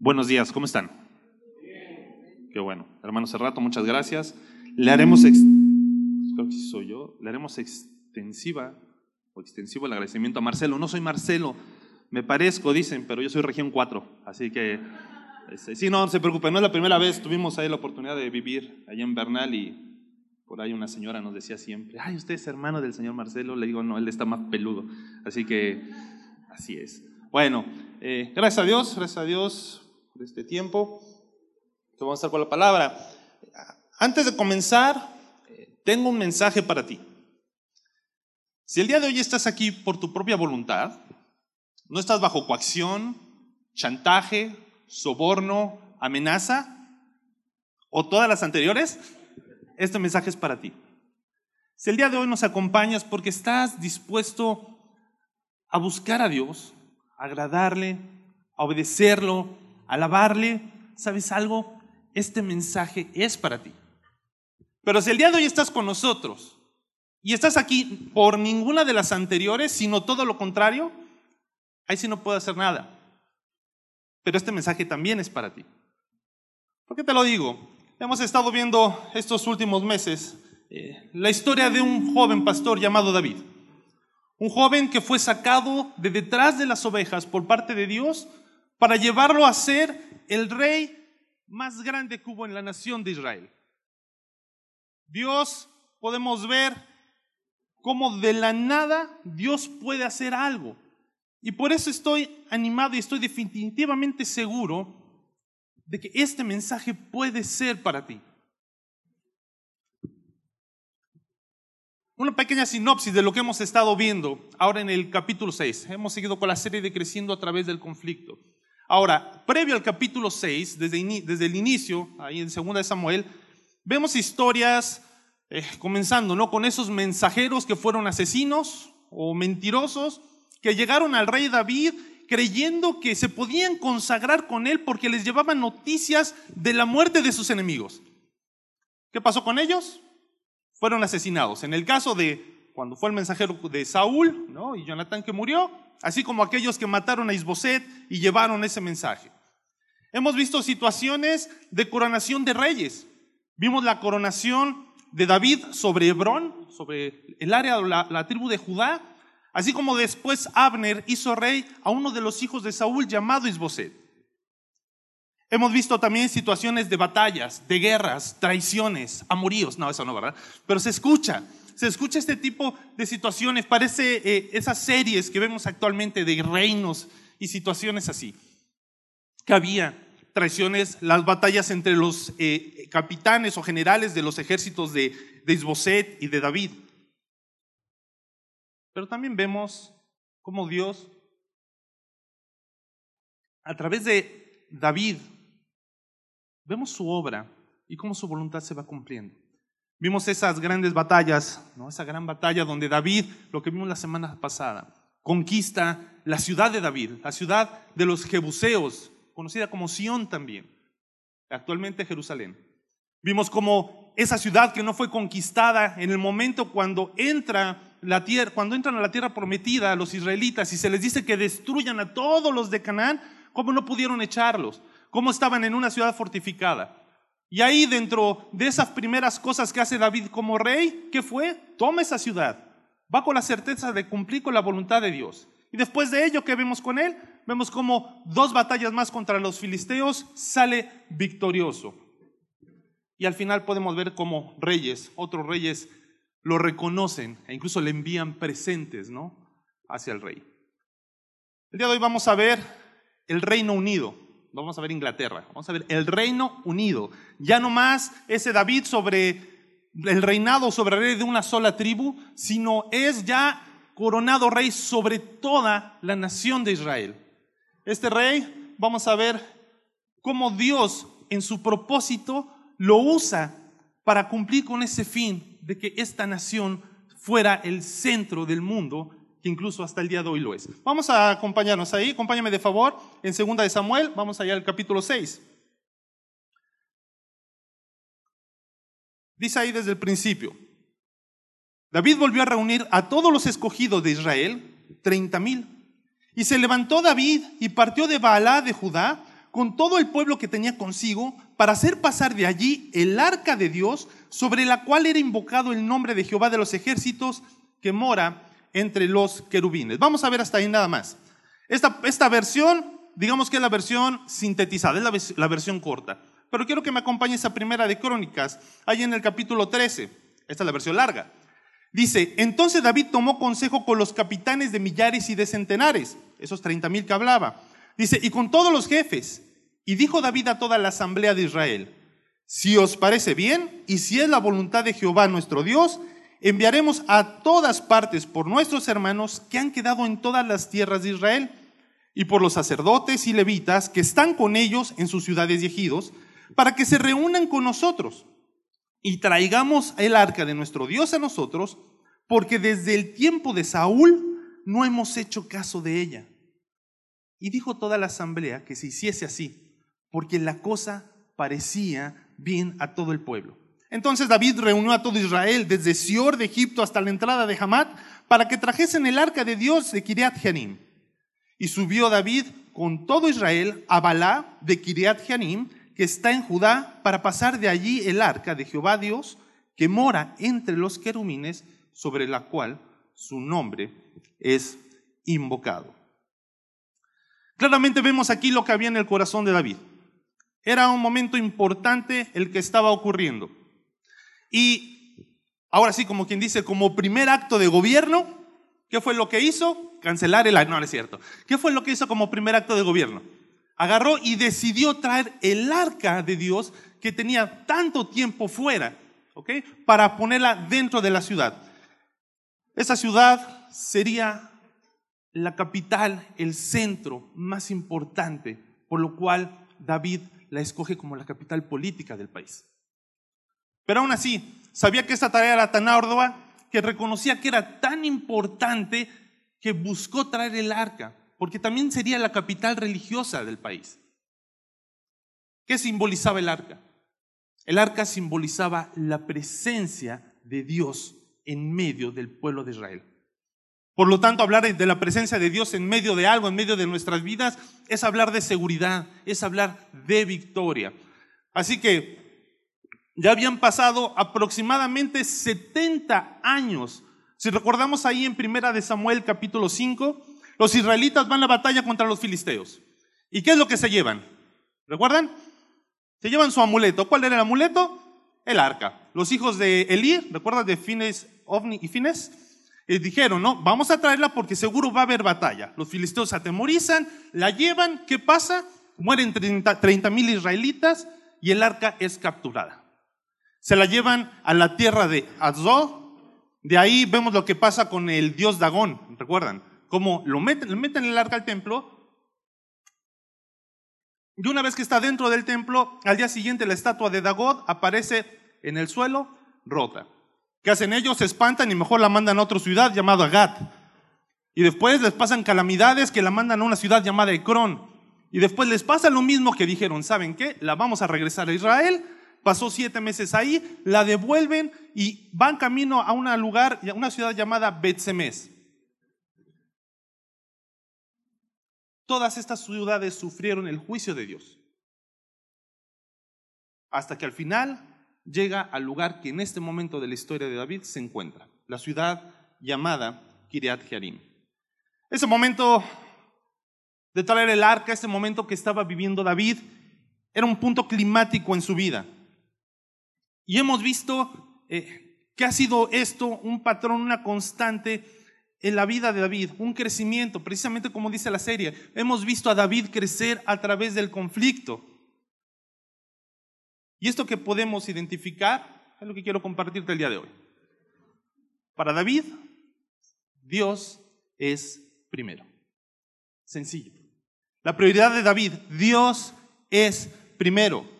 Buenos días, ¿cómo están? Qué bueno. Hermano Cerrato, muchas gracias. Le haremos, creo que soy yo, le haremos extensiva o extensivo el agradecimiento a Marcelo. No soy Marcelo, me parezco, dicen, pero yo soy región 4, así que este, sí, no, no se preocupe, no es la primera vez, tuvimos ahí la oportunidad de vivir allá en Bernal y por ahí una señora nos decía siempre, ay, usted es hermano del señor Marcelo, le digo, no, él está más peludo, así que así es. Bueno, eh, gracias a Dios, gracias a Dios por este tiempo. Vamos a estar con la palabra. Antes de comenzar, eh, tengo un mensaje para ti. Si el día de hoy estás aquí por tu propia voluntad, no estás bajo coacción, chantaje, soborno, amenaza o todas las anteriores, este mensaje es para ti. Si el día de hoy nos acompañas porque estás dispuesto a buscar a Dios, agradarle, a obedecerlo, alabarle, ¿sabes algo? Este mensaje es para ti. Pero si el día de hoy estás con nosotros y estás aquí por ninguna de las anteriores, sino todo lo contrario, ahí sí no puedo hacer nada. Pero este mensaje también es para ti. ¿Por qué te lo digo? Hemos estado viendo estos últimos meses eh, la historia de un joven pastor llamado David. Un joven que fue sacado de detrás de las ovejas por parte de Dios para llevarlo a ser el rey más grande que hubo en la nación de Israel. Dios, podemos ver cómo de la nada Dios puede hacer algo. Y por eso estoy animado y estoy definitivamente seguro de que este mensaje puede ser para ti. Una pequeña sinopsis de lo que hemos estado viendo ahora en el capítulo 6. Hemos seguido con la serie de Creciendo a través del conflicto. Ahora, previo al capítulo 6, desde, el inicio, ahí en 2 de Samuel, vemos historias eh, comenzando ¿no? con esos mensajeros que fueron asesinos o mentirosos, que llegaron al rey David creyendo que se podían consagrar con él porque les llevaban noticias de la muerte de sus enemigos. ¿Qué pasó con ellos? fueron asesinados. En el caso de cuando fue el mensajero de Saúl ¿no? y Jonatán que murió, así como aquellos que mataron a Isboset y llevaron ese mensaje. Hemos visto situaciones de coronación de reyes. Vimos la coronación de David sobre Hebrón, sobre el área de la, tribu de Judá, así como después Abner hizo rey a uno de los hijos de Saúl llamado Isboset. Hemos visto también situaciones de batallas, de guerras, traiciones, amoríos. No, eso no, ¿verdad? Pero se escucha, se escucha este tipo de situaciones. Parece eh, esas series que vemos actualmente de reinos y situaciones así. Que había traiciones, las batallas entre los eh, capitanes o generales de los ejércitos de, de Isboset y de David. Pero también vemos cómo Dios, a través de David, vemos su obra y cómo su voluntad se va cumpliendo. Vimos esas grandes batallas, ¿no? esa gran batalla donde David, lo que vimos la semana pasada, conquista la ciudad de David, la ciudad de los Jebuseos, conocida como Sión también, actualmente Jerusalén. Vimos como esa ciudad que no fue conquistada en el momento cuando entra la tierra, cuando entran a la tierra prometida a los israelitas y se les dice que destruyan a todos los de Canaán, ¿cómo no pudieron echarlos? cómo estaban en una ciudad fortificada. Y ahí dentro de esas primeras cosas que hace David como rey, ¿qué fue? Toma esa ciudad. Va con la certeza de cumplir con la voluntad de Dios. Y después de ello, ¿qué vemos con él? Vemos como dos batallas más contra los filisteos sale victorioso. Y al final podemos ver cómo reyes, otros reyes, lo reconocen e incluso le envían presentes, ¿no? Hacia el rey. El día de hoy vamos a ver el Reino Unido vamos a ver Inglaterra, vamos a ver el Reino Unido. Ya no más ese David sobre el reinado sobre el rey de una sola tribu, sino es ya coronado rey sobre toda la nación de Israel. Este rey, vamos a ver cómo Dios en su propósito lo usa para cumplir con ese fin de que esta nación fuera el centro del mundo que incluso hasta el día de hoy lo es. Vamos a acompañarnos ahí, acompáñame de favor, en segunda de Samuel, vamos allá al capítulo 6. Dice ahí desde el principio, David volvió a reunir a todos los escogidos de Israel, treinta mil, y se levantó David y partió de Baalá de Judá con todo el pueblo que tenía consigo para hacer pasar de allí el arca de Dios sobre la cual era invocado el nombre de Jehová de los ejércitos que mora entre los querubines. Vamos a ver hasta ahí nada más. Esta, esta versión, digamos que es la versión sintetizada, es la, versión corta. Pero quiero que me acompañes a primera de Crónicas, ahí en el capítulo 13. Esta es la versión larga. Dice, entonces David tomó consejo con los capitanes de millares y de centenares, esos 30 mil que hablaba. Dice, y con todos los jefes. Y dijo David a toda la asamblea de Israel, si os parece bien y si es la voluntad de Jehová nuestro Dios, enviaremos a todas partes por nuestros hermanos que han quedado en todas las tierras de Israel y por los sacerdotes y levitas que están con ellos en sus ciudades y ejidos, para que se reúnan con nosotros y traigamos el arca de nuestro Dios a nosotros, porque desde el tiempo de Saúl no hemos hecho caso de ella. Y dijo toda la asamblea que se hiciese así, porque la cosa parecía bien a todo el pueblo. Entonces David reunió a todo Israel, desde Sior de Egipto hasta la entrada de Hamat, para que trajesen el arca de Dios de Kiriat Jearim. Y subió David con todo Israel a Balá de Kiriat Jearim, que está en Judá, para pasar de allí el arca de Jehová Dios, que mora entre los querumines, sobre la cual su nombre es invocado. Claramente vemos aquí lo que había en el corazón de David. Era un momento importante el que estaba ocurriendo. Y ahora sí, como quien dice, como primer acto de gobierno, ¿qué fue lo que hizo? Cancelar el... No, no es cierto. ¿Qué fue lo que hizo como primer acto de gobierno? agarró y decidió traer el arca de Dios que tenía tanto tiempo fuera, ¿ok? Para ponerla dentro de la ciudad. Esa ciudad sería la capital, el centro más importante, por lo cual David la escoge como la capital política del país. Pero aún así, sabía que esta tarea era tan ardua que reconocía que era tan importante que buscó traer el arca porque también sería la capital religiosa del país. ¿Qué simbolizaba el arca? El arca simbolizaba la presencia de Dios en medio del pueblo de Israel. Por lo tanto, hablar de la presencia de Dios en medio de algo, en medio de nuestras vidas, es hablar de seguridad, es hablar de victoria. Así que ya habían pasado aproximadamente 70 años. Si recordamos ahí en Primera de Samuel capítulo 5, los israelitas van a la batalla contra los filisteos. ¿Y qué es lo que se llevan? ¿Recuerdan? Se llevan su amuleto. ¿Cuál era el amuleto? El arca. Los hijos de Elí, ¿recuerdas de Fines, Ovni y Fines? Dijeron, no, vamos a traerla porque seguro va a haber batalla. Los filisteos se atemorizan, la llevan, ¿qué pasa? Mueren 30 mil israelitas y el arca es capturada. Se la llevan a la tierra de Azor. De ahí vemos lo que pasa con el dios Dagón, ¿recuerdan? como lo meten, le meten el arca al templo, y una vez que está dentro del templo, al día siguiente la estatua de Dagod aparece en el suelo rota. ¿Qué hacen ellos? Se espantan y mejor la mandan a otra ciudad llamada Gat. Y después les pasan calamidades que la mandan a una ciudad llamada Ecrón. Y después les pasa lo mismo que dijeron, ¿saben qué? La vamos a regresar a Israel. Pasó siete meses ahí, la devuelven y van camino a un lugar, a una ciudad llamada Betsemes. Todas estas ciudades sufrieron el juicio de Dios. Hasta que al final llega al lugar que en este momento de la historia de David se encuentra, la ciudad llamada Kiriat Jearim. Ese momento de traer el arca, ese momento que estaba viviendo David, era un punto climático en su vida. Y hemos visto eh, que ha sido esto un patrón, una constante en la vida de David, un crecimiento, precisamente como dice la serie. Hemos visto a David crecer a través del conflicto. Y esto que podemos identificar es lo que quiero compartirte el día de hoy. Para David, Dios es primero. Sencillo. La prioridad de David, Dios es primero.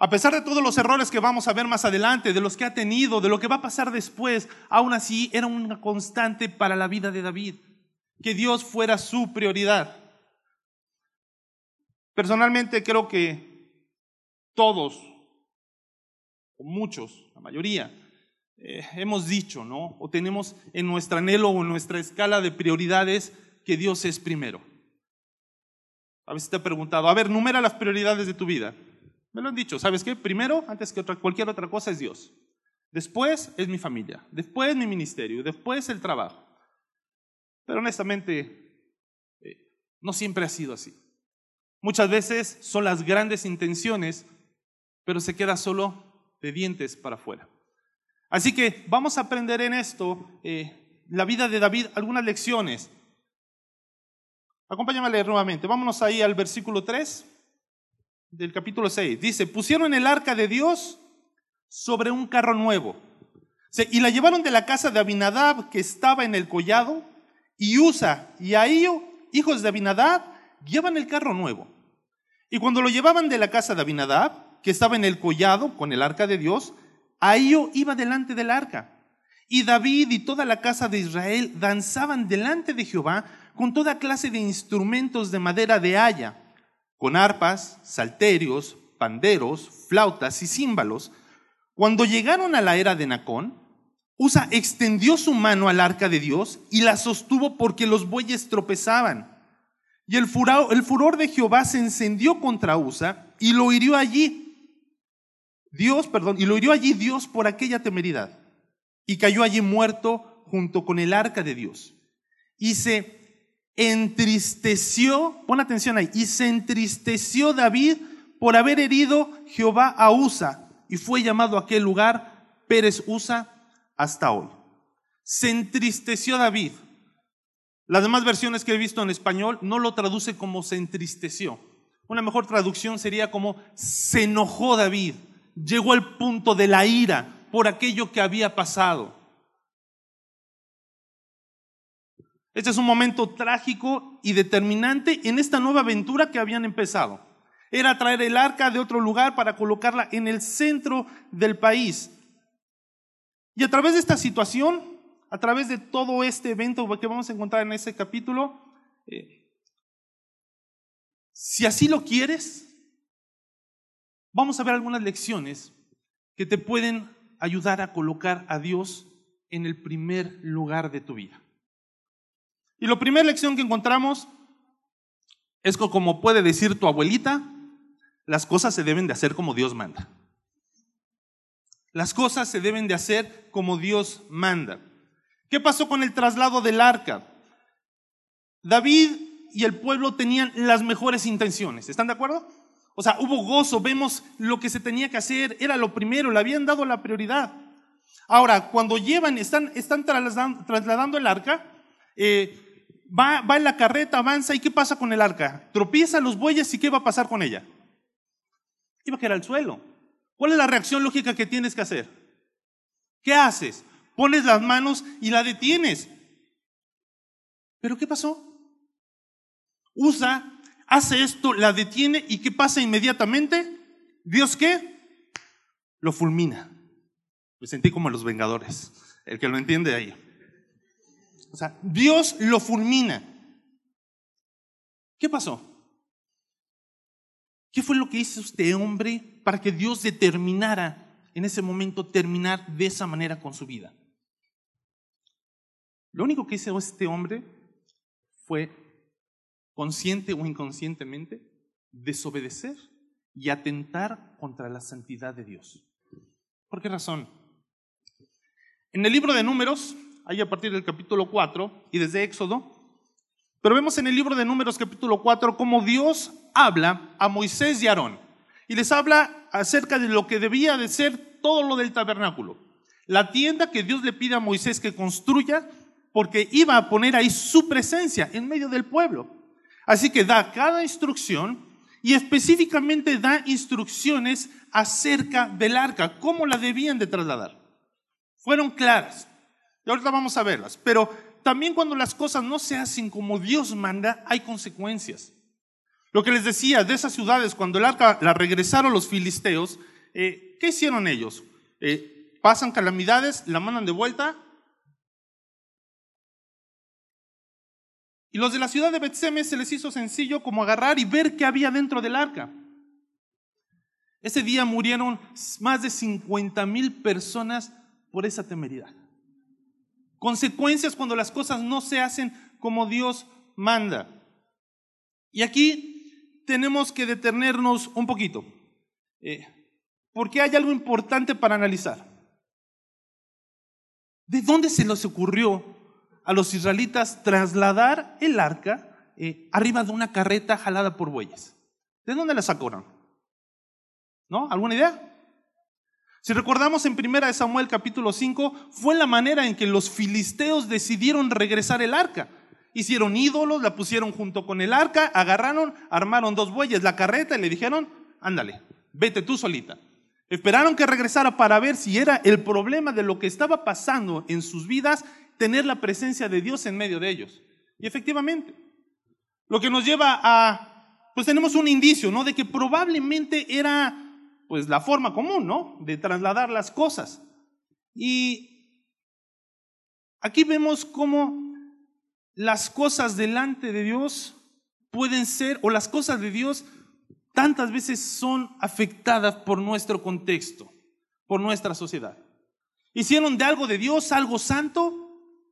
A pesar de todos los errores que vamos a ver más adelante, de los que ha tenido, de lo que va a pasar después, aún así era una constante para la vida de David, que Dios fuera su prioridad. Personalmente creo que todos, o muchos, la mayoría, eh, hemos dicho, ¿no? O tenemos en nuestro anhelo o en nuestra escala de prioridades que Dios es primero. A veces te he preguntado, a ver, numera las prioridades de tu vida. Me lo han dicho, ¿sabes qué? Primero, antes que cualquier otra cosa, es Dios. Después es mi familia, después mi ministerio, después el trabajo. Pero honestamente, eh, no siempre ha sido así. Muchas veces son las grandes intenciones, pero se queda solo de dientes para afuera. Así que vamos a aprender en esto, eh, la vida de David, algunas lecciones. Acompáñame a leer nuevamente. Vámonos ahí al versículo 3 del capítulo 6. Dice, pusieron el arca de Dios sobre un carro nuevo. Y la llevaron de la casa de Abinadab, que estaba en el collado, y Usa y Ahío, hijos de Abinadab, llevan el carro nuevo. Y cuando lo llevaban de la casa de Abinadab, que estaba en el collado con el arca de Dios, Ahío iba delante del arca. Y David y toda la casa de Israel danzaban delante de Jehová con toda clase de instrumentos de madera de haya, con arpas, salterios, panderos, flautas y címbalos. Cuando llegaron a la era de Nacón, Usa extendió su mano al arca de Dios y la sostuvo porque los bueyes tropezaban. Y el furor, de Jehová se encendió contra Usa y lo hirió allí. Dios, perdón, y lo hirió allí Dios por aquella temeridad. Y cayó allí muerto junto con el arca de Dios. Y se entristeció, pon atención ahí, y se entristeció David por haber herido Jehová a Usa. Y fue llamado aquel lugar Pérez Usa hasta hoy. Se entristeció David. Las demás versiones que he visto en español no lo traduce como se entristeció. Una mejor traducción sería como se enojó David. Llegó al punto de la ira por aquello que había pasado. Este es un momento trágico y determinante en esta nueva aventura que habían empezado. Era traer el arca de otro lugar para colocarla en el centro del país. Y a través de esta situación, a través de todo este evento que vamos a encontrar en ese capítulo, eh, si así lo quieres, vamos a ver algunas lecciones que te pueden ayudar a colocar a Dios en el primer lugar de tu vida. Y la primera lección que encontramos es que, como puede decir tu abuelita, las cosas se deben de hacer como Dios manda. Las cosas se deben de hacer como Dios manda. ¿Qué pasó con el traslado del arca? David y el pueblo tenían las mejores intenciones. ¿Están de acuerdo? O sea, hubo gozo, vemos lo que se tenía que hacer, era lo primero, le habían dado la prioridad. Ahora, cuando llevan, están, están trasladando, el arca, eh, va, va en la carreta, avanza, ¿y qué pasa con el arca? Tropieza los bueyes y ¿qué va a pasar con ella? Iba a caer al suelo. ¿Cuál es la reacción lógica que tienes que hacer? ¿Qué haces? Pones las manos y la detienes. ¿Pero qué pasó? Usa, hace esto, la detiene y ¿qué pasa inmediatamente? ¿Dios qué? Lo fulmina. Me sentí como los Vengadores, el que lo entiende ahí. O sea, Dios lo fulmina. ¿Qué pasó? ¿Qué fue lo que hizo este hombre para que Dios determinara en ese momento terminar de esa manera con su vida. Lo único que hizo este hombre fue, consciente o inconscientemente, desobedecer y atentar contra la santidad de Dios. ¿Por qué razón? En el libro de números, ahí a partir del capítulo 4 y desde Éxodo, pero vemos en el libro de números capítulo 4 cómo Dios habla a Moisés y Aarón y les habla acerca de lo que debía de ser todo lo del tabernáculo. La tienda que Dios le pide a Moisés que construya porque iba a poner ahí su presencia en medio del pueblo. Así que da cada instrucción y específicamente da instrucciones acerca del arca, cómo la debían de trasladar. Fueron claras. Y ahorita vamos a verlas. Pero también cuando las cosas no se hacen como Dios manda, hay consecuencias. Lo que les decía de esas ciudades, cuando el arca la regresaron los filisteos, eh, ¿qué hicieron ellos? Eh, pasan calamidades, la mandan de vuelta. Y los de la ciudad de Betsemes se les hizo sencillo como agarrar y ver qué había dentro del arca. Ese día murieron más de 50 mil personas por esa temeridad. Consecuencias cuando las cosas no se hacen como Dios manda. Y aquí tenemos que detenernos un poquito. Eh, porque hay algo importante para analizar. ¿De dónde se les ocurrió a los israelitas trasladar el arca eh, arriba de una carreta jalada por bueyes? ¿De dónde la sacaron? ¿No? ¿Alguna idea? Si recordamos en 1 Samuel capítulo 5, fue la manera en que los filisteos decidieron regresar el arca. Hicieron ídolos, la pusieron junto con el arca, agarraron, armaron dos bueyes, la carreta y le dijeron, ándale, vete tú solita. Esperaron que regresara para ver si era el problema de lo que estaba pasando en sus vidas, tener la presencia de Dios en medio de ellos. Y efectivamente, lo que nos lleva a, pues tenemos un indicio, ¿no? De que probablemente era, pues la forma común, ¿no? De trasladar las cosas. Y aquí vemos cómo las cosas delante de Dios pueden ser, o las cosas de Dios tantas veces son afectadas por nuestro contexto, por nuestra sociedad. Hicieron de algo de Dios algo santo,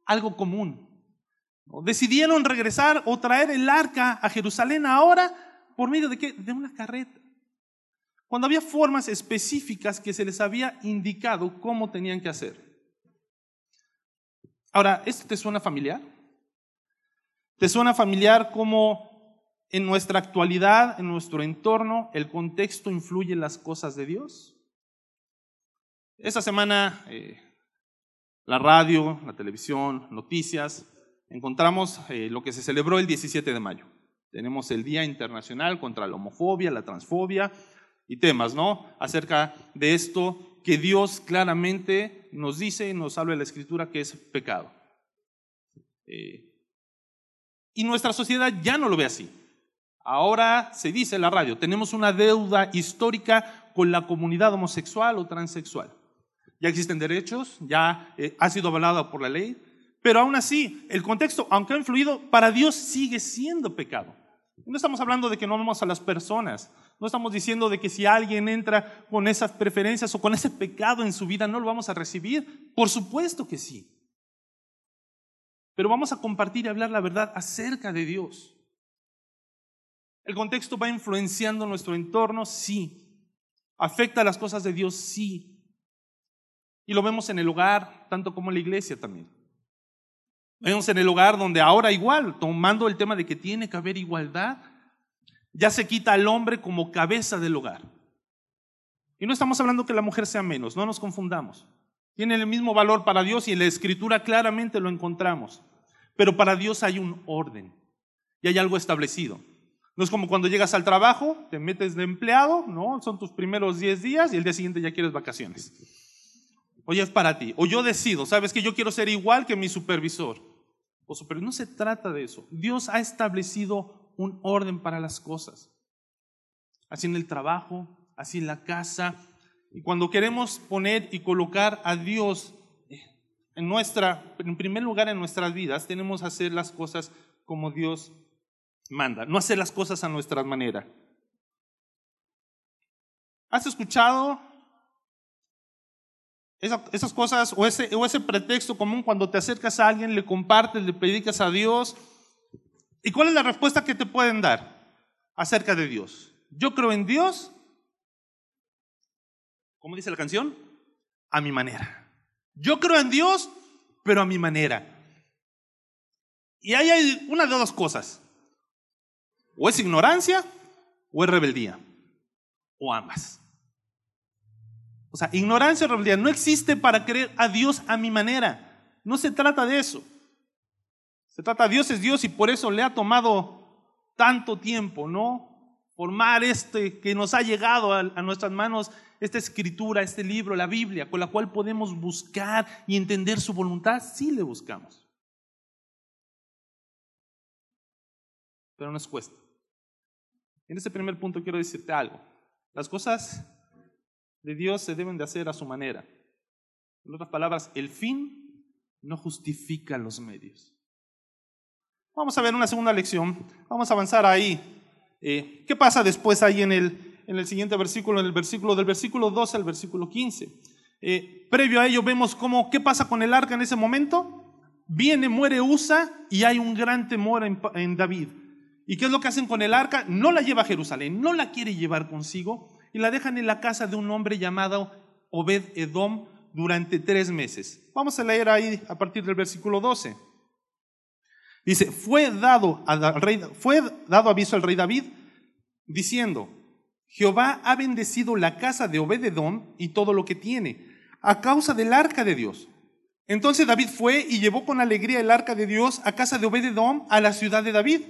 algo común. Decidieron regresar o traer el arca a Jerusalén ahora por medio de qué? De una carreta. Cuando había formas específicas que se les había indicado cómo tenían que hacer. Ahora, ¿esto te suena familiar? ¿Te suena familiar cómo en nuestra actualidad, en nuestro entorno, el contexto influye en las cosas de Dios? Esta semana, eh, la radio, la televisión, noticias, encontramos eh, lo que se celebró el 17 de mayo. Tenemos el Día Internacional contra la Homofobia, la Transfobia y temas, ¿no? Acerca de esto que Dios claramente nos dice y nos habla de la Escritura que es pecado. Eh, y nuestra sociedad ya no lo ve así. Ahora se dice en la radio, tenemos una deuda histórica con la comunidad homosexual o transexual. Ya existen derechos, ya eh, ha sido avalado por la ley, pero aún así, el contexto, aunque ha influido, para Dios sigue siendo pecado. No estamos hablando de que no amamos a las personas, no estamos diciendo de que si alguien entra con esas preferencias o con ese pecado en su vida, no lo vamos a recibir. Por supuesto que sí. Pero vamos a compartir y hablar la verdad acerca de Dios. ¿El contexto va influenciando nuestro entorno? Sí. ¿Afecta las cosas de Dios? Sí. Y lo vemos en el hogar, tanto como en la iglesia también. Vemos en el hogar donde ahora igual, tomando el tema de que tiene que haber igualdad, ya se quita al hombre como cabeza del hogar. Y no estamos hablando que la mujer sea menos, no nos confundamos. Tiene el mismo valor para Dios y en la escritura claramente lo encontramos. Pero para Dios hay un orden y hay algo establecido. No es como cuando llegas al trabajo, te metes de empleado, ¿no? Son tus primeros 10 días y el día siguiente ya quieres vacaciones. Oye, es para ti. O yo decido, ¿sabes que yo quiero ser igual que mi supervisor? O. No se trata de eso. Dios ha establecido un orden para las cosas. Así en el trabajo, así en la casa, y cuando queremos poner y colocar a Dios en nuestra, en primer lugar en nuestras vidas, tenemos que hacer las cosas como Dios manda, no hacer las cosas a nuestra manera. ¿Has escuchado esas cosas o ese, o ese pretexto común cuando te acercas a alguien, le compartes, le predicas a Dios? ¿Y cuál es la respuesta que te pueden dar acerca de Dios? Yo creo en Dios ¿Cómo dice la canción? A mi manera. Yo creo en Dios, pero a mi manera. Y ahí hay una de dos cosas. O es ignorancia o es rebeldía. O ambas. O sea, ignorancia o rebeldía no existe para creer a Dios a mi manera. No se trata de eso. Se trata, Dios es Dios y por eso le ha tomado tanto tiempo, ¿no? Formar este que nos ha llegado a, nuestras manos esta escritura, este libro, la Biblia, con la cual podemos buscar y entender su voluntad, sí le buscamos. Pero nos cuesta. En este primer punto quiero decirte algo. Las cosas de Dios se deben de hacer a su manera. En otras palabras, el fin no justifica los medios. Vamos a ver una segunda lección. Vamos a avanzar ahí. Eh, ¿Qué pasa después ahí en el en el siguiente versículo, en el versículo del versículo 12 al versículo 15. Eh, previo a ello vemos cómo, qué pasa con el arca en ese momento. Viene, muere Usa y hay un gran temor en, David. ¿Y qué es lo que hacen con el arca? No la lleva a Jerusalén, no la quiere llevar consigo y la dejan en la casa de un hombre llamado Obed Edom durante tres meses. Vamos a leer ahí a partir del versículo 12. Dice, fue dado, al rey, fue dado aviso al rey David diciendo, Jehová ha bendecido la casa de Obededón y todo lo que tiene, a causa del arca de Dios. Entonces David fue y llevó con alegría el arca de Dios a casa de Obededón, a la ciudad de David.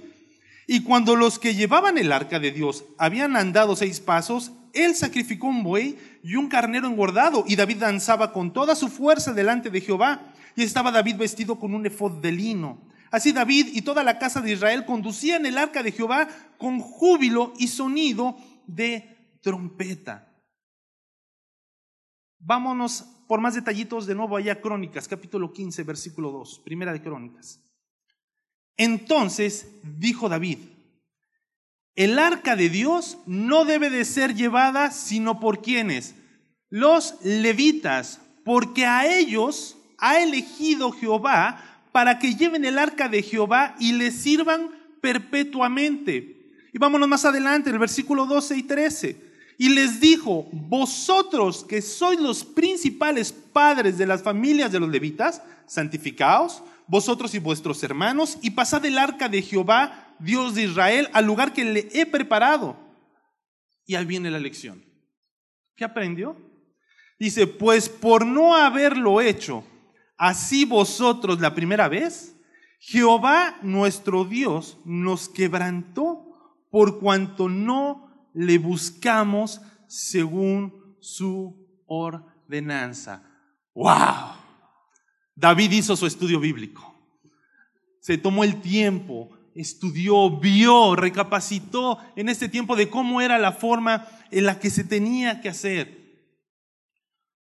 Y cuando los que llevaban el arca de Dios habían andado seis pasos, él sacrificó un buey y un carnero engordado, y David danzaba con toda su fuerza delante de Jehová. Y estaba David vestido con un efod de lino. Así David y toda la casa de Israel conducían el arca de Jehová con júbilo y sonido de trompeta. Vámonos por más detallitos de nuevo allá Crónicas, capítulo 15, versículo 2, primera de Crónicas. Entonces dijo David, el arca de Dios no debe de ser llevada sino por quienes, los levitas, porque a ellos ha elegido Jehová para que lleven el arca de Jehová y le sirvan perpetuamente. Y vámonos más adelante, el versículo 12 y 13. Y les dijo, vosotros que sois los principales padres de las familias de los levitas, santificaos, vosotros y vuestros hermanos, y pasad el arca de Jehová, Dios de Israel, al lugar que le he preparado. Y ahí viene la lección. ¿Qué aprendió? Dice, pues por no haberlo hecho, así vosotros la primera vez, Jehová nuestro Dios nos quebrantó por cuanto no le buscamos según su ordenanza. ¡Wow! David hizo su estudio bíblico. Se tomó el tiempo, estudió, vio, recapacitó en este tiempo de cómo era la forma en la que se tenía que hacer.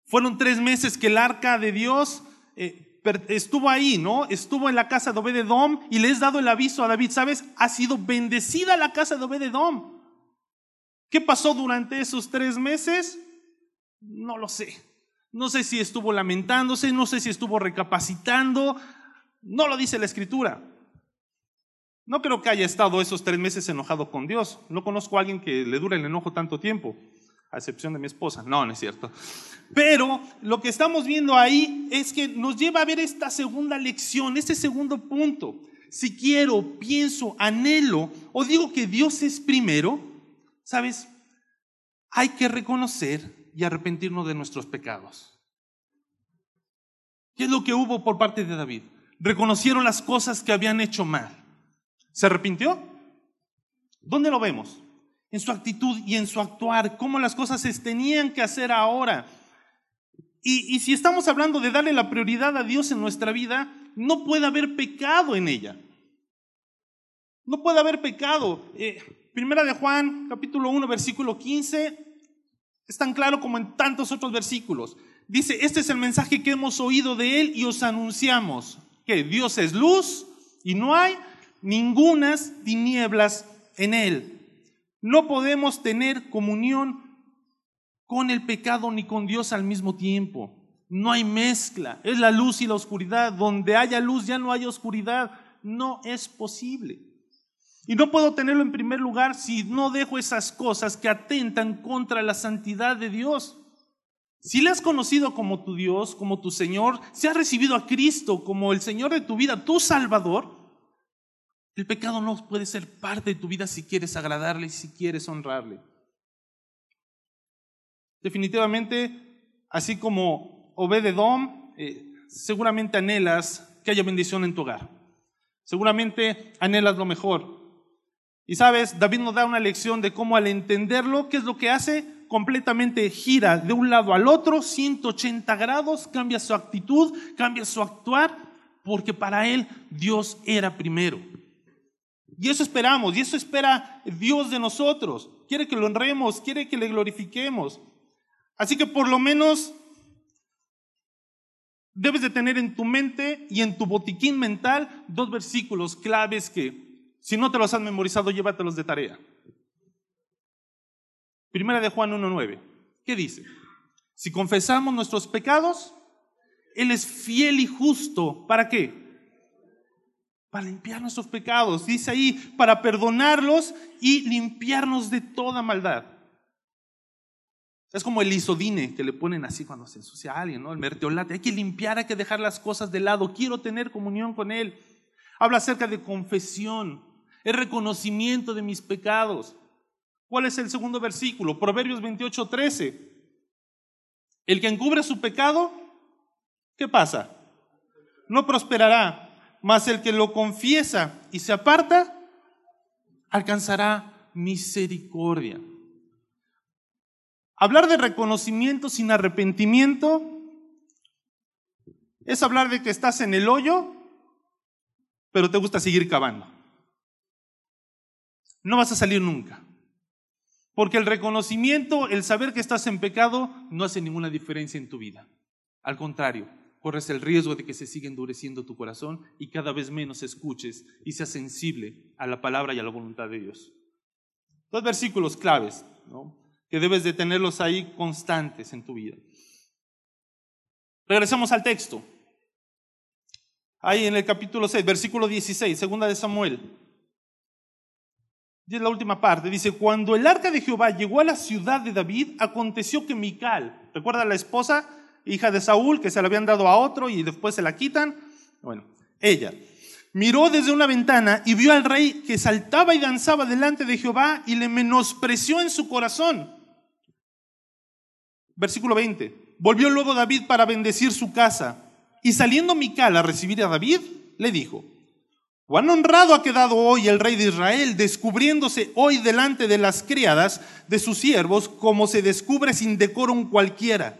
Fueron tres meses que el arca de Dios eh, estuvo ahí, ¿no? Estuvo en la casa de Obededom y le has dado el aviso a David, ¿sabes? Ha sido bendecida la casa de Obededom. ¿Qué pasó durante esos tres meses? No lo sé. No sé si estuvo lamentándose, no sé si estuvo recapacitando. No lo dice la escritura. No creo que haya estado esos tres meses enojado con Dios. No conozco a alguien que le dure el enojo tanto tiempo a excepción de mi esposa. No, no es cierto. Pero lo que estamos viendo ahí es que nos lleva a ver esta segunda lección, este segundo punto. Si quiero, pienso, anhelo o digo que Dios es primero, ¿sabes? Hay que reconocer y arrepentirnos de nuestros pecados. ¿Qué es lo que hubo por parte de David? Reconocieron las cosas que habían hecho mal. ¿Se arrepintió? ¿Dónde lo vemos? en su actitud y en su actuar, cómo las cosas se tenían que hacer ahora. Y, si estamos hablando de darle la prioridad a Dios en nuestra vida, no puede haber pecado en ella. No puede haber pecado. Eh, primera de Juan, capítulo 1, versículo 15, es tan claro como en tantos otros versículos. Dice, este es el mensaje que hemos oído de Él y os anunciamos, que Dios es luz y no hay ningunas tinieblas en Él. No podemos tener comunión con el pecado ni con Dios al mismo tiempo. No hay mezcla. Es la luz y la oscuridad. Donde haya luz ya no hay oscuridad. No es posible. Y no puedo tenerlo en primer lugar si no dejo esas cosas que atentan contra la santidad de Dios. Si le has conocido como tu Dios, como tu Señor, si has recibido a Cristo como el Señor de tu vida, tu Salvador, el pecado no puede ser parte de tu vida si quieres agradarle y si quieres honrarle. Definitivamente, así como Obededom, eh, seguramente anhelas que haya bendición en tu hogar. Seguramente anhelas lo mejor. Y sabes, David nos da una lección de cómo al entenderlo, ¿qué es lo que hace? Completamente gira de un lado al otro, 180 grados, cambia su actitud, cambia su actuar, porque para él Dios era primero. Y eso esperamos, y eso espera Dios de nosotros. Quiere que lo honremos, quiere que le glorifiquemos. Así que por lo menos debes de tener en tu mente y en tu botiquín mental dos versículos claves que, si no te los has memorizado, llévatelos de tarea. Primera de Juan 1.9. ¿Qué dice? Si confesamos nuestros pecados, Él es fiel y justo. ¿Para qué? Para limpiar nuestros pecados. Dice ahí, para perdonarlos y limpiarnos de toda maldad. Es como el isodine que le ponen así cuando se ensucia a alguien, ¿no? El merteolate. Hay que limpiar, hay que dejar las cosas de lado. Quiero tener comunión con Él. Habla acerca de confesión, el reconocimiento de mis pecados. ¿Cuál es el segundo versículo? Proverbios 28, 13. El que encubre su pecado, ¿qué pasa? No prosperará, mas el que lo confiesa y se aparta, alcanzará misericordia. Hablar de reconocimiento sin arrepentimiento es hablar de que estás en el hoyo, pero te gusta seguir cavando. No vas a salir nunca. Porque el reconocimiento, el saber que estás en pecado, no hace ninguna diferencia en tu vida. Al contrario, corres el riesgo de que se siga endureciendo tu corazón y cada vez menos escuches y seas sensible a la palabra y a la voluntad de Dios. Dos versículos claves, ¿no? que debes de tenerlos ahí constantes en tu vida. Regresamos al texto. Ahí en el capítulo 6, versículo 16, segunda de Samuel. Y es la última parte. Dice, cuando el arca de Jehová llegó a la ciudad de David, aconteció que Mical, ¿recuerda la esposa, hija de Saúl, que se la habían dado a otro y después se la quitan? Bueno, ella miró desde una ventana y vio al rey que saltaba y danzaba delante de Jehová y le menospreció en su corazón. Versículo 20. Volvió luego David para bendecir su casa. Y saliendo Mical a recibir a David, le dijo, cuán honrado ha quedado hoy el rey de Israel, descubriéndose hoy delante de las criadas de sus siervos, como se descubre sin decorum cualquiera.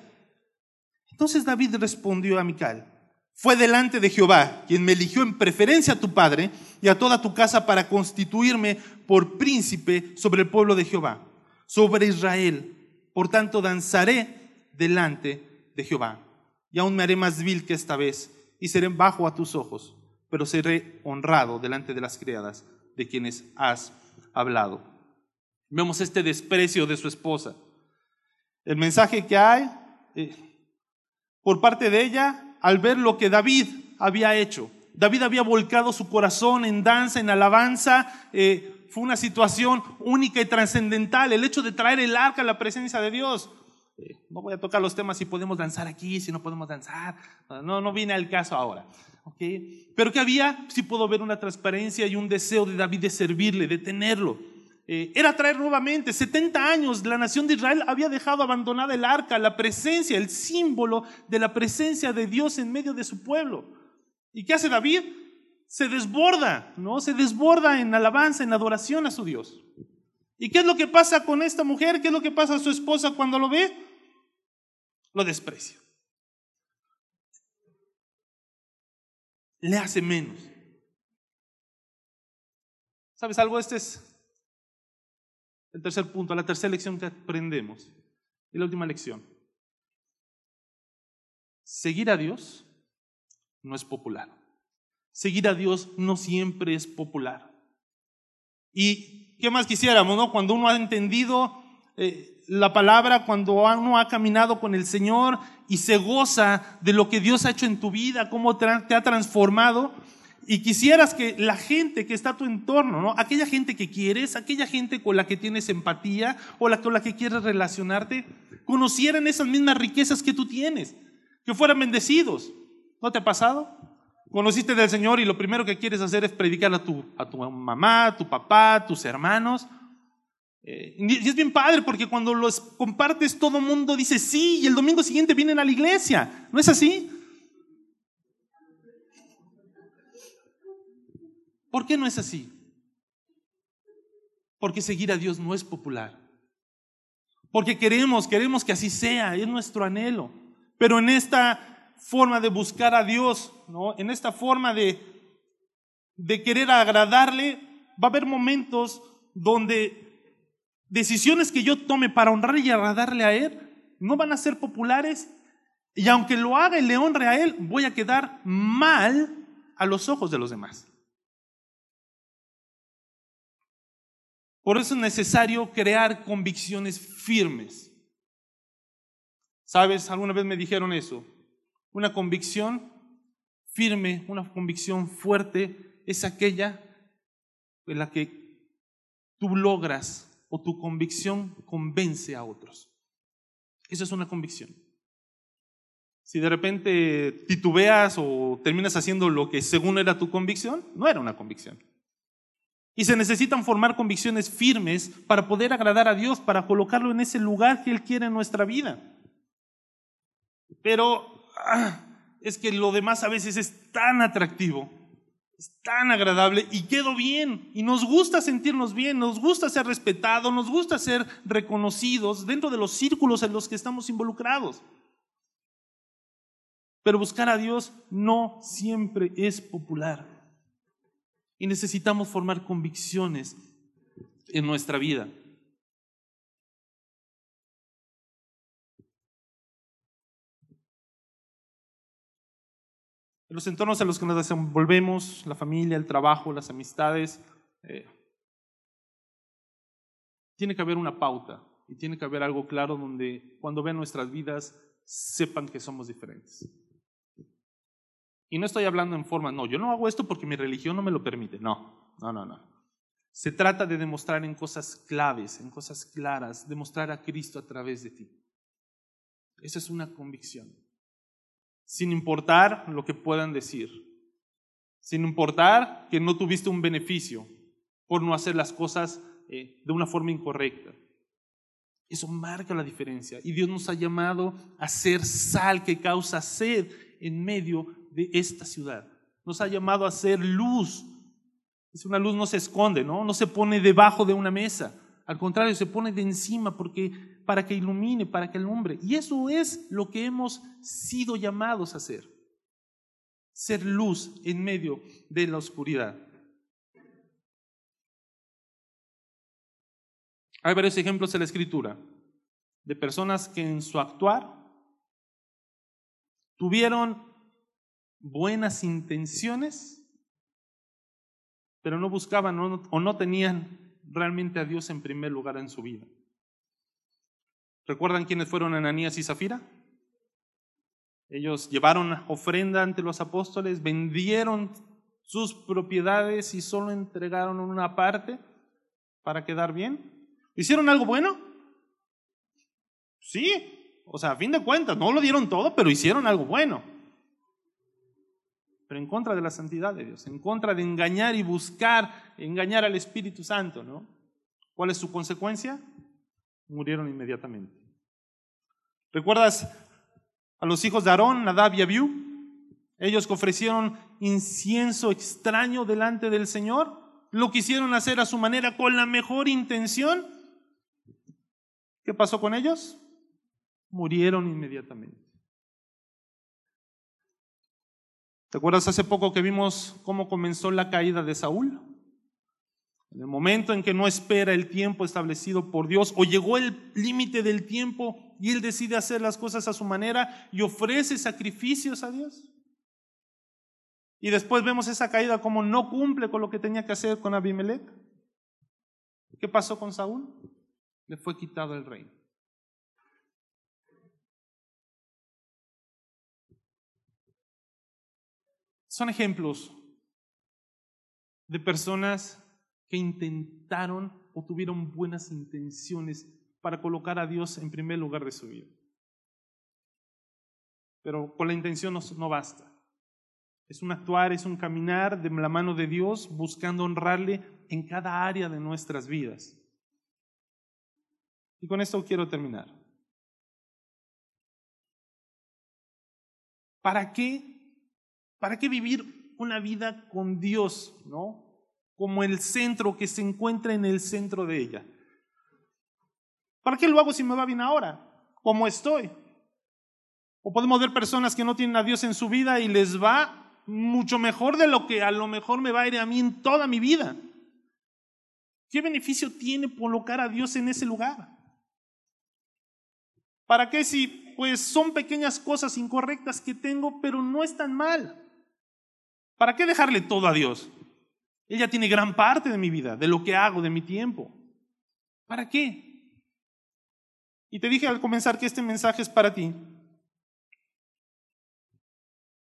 Entonces David respondió a Mical, fue delante de Jehová, quien me eligió en preferencia a tu padre y a toda tu casa para constituirme por príncipe sobre el pueblo de Jehová, sobre Israel por tanto, danzaré delante de Jehová. Y aún me haré más vil que esta vez, y seré bajo a tus ojos, pero seré honrado delante de las criadas de quienes has hablado. Vemos este desprecio de su esposa. El mensaje que hay eh, por parte de ella al ver lo que David había hecho. David había volcado su corazón en danza, en alabanza, eh, fue una situación única y trascendental, el hecho de traer el arca a la presencia de Dios. Eh, no voy a tocar los temas si podemos danzar aquí, si no podemos danzar, no, no viene al caso ahora. Pero que había, sí puedo ver una transparencia y un deseo de David de servirle, de tenerlo. Eh, era traer nuevamente, 70 años, la nación de Israel había dejado abandonada el arca, la presencia, el símbolo de la presencia de Dios en medio de su pueblo. ¿Y qué hace David? se desborda, ¿no? Se desborda en alabanza, en adoración a su Dios. ¿Y qué es lo que pasa con esta mujer? ¿Qué es lo que pasa a su esposa cuando lo ve? Lo desprecia. Le hace menos. ¿Sabes algo? Este es el tercer punto, la tercera lección que aprendemos. Y la última lección. Seguir a Dios no es popular. Seguir a Dios no siempre es popular. ¿Y qué más quisiéramos, no? Cuando uno ha entendido eh, la palabra, cuando uno ha caminado con el Señor y se goza de lo que Dios ha hecho en tu vida, cómo te ha transformado, y quisieras que la gente que está a tu entorno, ¿no? aquella gente que quieres, aquella gente con la que tienes empatía o la con la que quieres relacionarte, conocieran esas mismas riquezas que tú tienes, que fueran bendecidos. ¿No te ha pasado? Conociste del Señor y lo primero que quieres hacer es predicar a tu, a tu mamá, a tu papá, a tus hermanos. Eh, y es bien padre porque cuando los compartes todo mundo dice sí y el domingo siguiente vienen a la iglesia. ¿No es así? ¿Por qué no es así? Porque seguir a Dios no es popular. Porque queremos, queremos que así sea, es nuestro anhelo. Pero en esta forma de buscar a Dios, ¿no? en esta forma de, de querer agradarle, va a haber momentos donde decisiones que yo tome para honrar y agradarle a Él no van a ser populares y aunque lo haga y le honre a Él, voy a quedar mal a los ojos de los demás. Por eso es necesario crear convicciones firmes. ¿Sabes? Alguna vez me dijeron eso una convicción firme, una convicción fuerte, es aquella en la que tú logras o tu convicción convence a otros. Eso es una convicción. Si de repente titubeas o terminas haciendo lo que según era tu convicción, no era una convicción. Y se necesitan formar convicciones firmes para poder agradar a Dios, para colocarlo en ese lugar que Él quiere en nuestra vida. Pero ah, es que lo demás a veces es tan atractivo, es tan agradable y quedo bien. Y nos gusta sentirnos bien, nos gusta ser respetados, nos gusta ser reconocidos dentro de los círculos en los que estamos involucrados. Pero buscar a Dios no siempre es popular. Y necesitamos formar convicciones en nuestra vida. En los entornos en los que nos desenvolvemos, la familia, el trabajo, las amistades, eh, tiene que haber una pauta y tiene que haber algo claro donde cuando vean nuestras vidas sepan que somos diferentes. Y no estoy hablando en forma, no, yo no hago esto porque mi religión no me lo permite. No, no, no, no. Se trata de demostrar en cosas claves, en cosas claras, demostrar a Cristo a través de ti. Esa es una convicción. Sin importar lo que puedan decir. Sin importar que no tuviste un beneficio por no hacer las cosas eh, de una forma incorrecta. Eso marca la diferencia. Y Dios nos ha llamado a ser sal que causa sed en medio de esta ciudad. Nos ha llamado a ser luz. Es una luz no se esconde, ¿no? No se pone debajo de una mesa. Al contrario, se pone de encima porque para que ilumine, para que alumbre. Y eso es lo que hemos sido llamados a hacer. Ser luz en medio de la oscuridad. Hay varios ejemplos en la escritura de personas que en su actuar tuvieron buenas intenciones, pero no buscaban o no tenían realmente a Dios en primer lugar en su vida. ¿Recuerdan quiénes fueron Ananías y Zafira? Ellos llevaron ofrenda ante los apóstoles, vendieron sus propiedades y solo entregaron una parte para quedar bien. ¿Hicieron algo bueno? Sí, o sea, a fin de cuentas, no lo dieron todo, pero hicieron algo bueno. Pero en contra de la santidad de Dios, en contra de engañar y buscar engañar al Espíritu Santo, ¿no? ¿Cuál es su consecuencia? Murieron inmediatamente. ¿Recuerdas a los hijos de Aarón, Nadab y Abiú? Ellos que ofrecieron incienso extraño delante del Señor, lo quisieron hacer a su manera con la mejor intención. ¿Qué pasó con ellos? murieron inmediatamente. ¿Te acuerdas hace poco que vimos cómo comenzó la caída de Saúl? En el momento en que no espera el tiempo establecido por Dios o llegó el límite del tiempo y él decide hacer las cosas a su manera y ofrece sacrificios a Dios. Y después vemos esa caída como no cumple con lo que tenía que hacer con Abimelech. ¿Qué pasó con Saúl? Le fue quitado el reino. Son ejemplos de personas que intentaron o tuvieron buenas intenciones para colocar a Dios en primer lugar de su vida. Pero con la intención no, basta. Es un actuar, es un caminar de la mano de Dios buscando honrarle en cada área de nuestras vidas. Y con esto quiero terminar. ¿Para qué ¿Para qué vivir una vida con Dios, no? Como el centro que se encuentra en el centro de ella. ¿Para qué lo hago si me va bien ahora? ¿Cómo estoy? O podemos ver personas que no tienen a Dios en su vida y les va mucho mejor de lo que a lo mejor me va a ir a mí en toda mi vida. ¿Qué beneficio tiene colocar a Dios en ese lugar? ¿Para qué si pues son pequeñas cosas incorrectas que tengo, pero no están mal? ¿Para qué dejarle todo a Dios? Ella tiene gran parte de mi vida, de lo que hago, de mi tiempo. ¿Para qué? Y te dije al comenzar que este mensaje es para ti.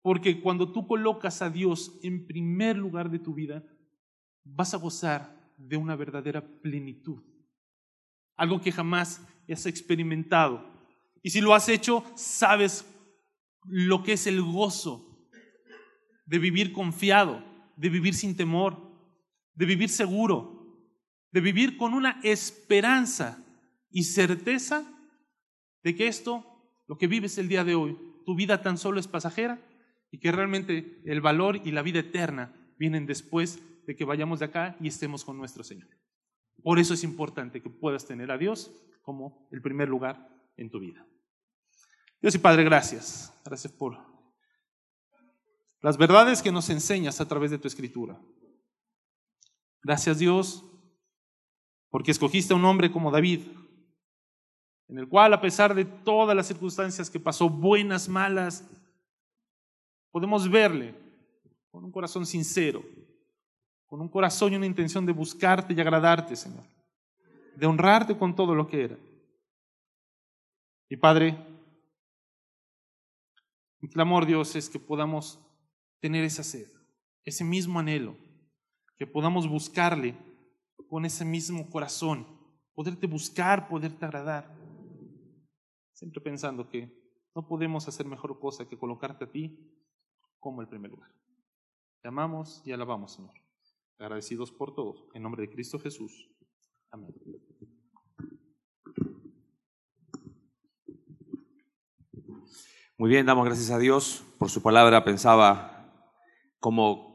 Porque cuando tú colocas a Dios en primer lugar de tu vida, vas a gozar de una verdadera plenitud. Algo que jamás has experimentado. Y si lo has hecho, sabes lo que es el gozo de vivir confiado, de vivir sin temor, de vivir seguro, de vivir con una esperanza y certeza de que esto, lo que vives el día de hoy, tu vida tan solo es pasajera y que realmente el valor y la vida eterna vienen después de que vayamos de acá y estemos con nuestro Señor. Por eso es importante que puedas tener a Dios como el primer lugar en tu vida. Dios y Padre, gracias. Gracias por las verdades que nos enseñas a través de tu escritura. Gracias Dios, porque escogiste a un hombre como David, en el cual a pesar de todas las circunstancias que pasó, buenas, malas, podemos verle con un corazón sincero, con un corazón y una intención de buscarte y agradarte, Señor, de honrarte con todo lo que era. Y Padre, mi clamor, Dios, es que podamos tener esa sed, ese mismo anhelo, que podamos buscarle con ese mismo corazón, poderte buscar, poderte agradar, siempre pensando que no podemos hacer mejor cosa que colocarte a ti como el primer lugar. Te amamos y alabamos, Señor. Agradecidos por todo. En nombre de Cristo Jesús. Amén. Muy bien, damos gracias a Dios por su palabra. Pensaba cómo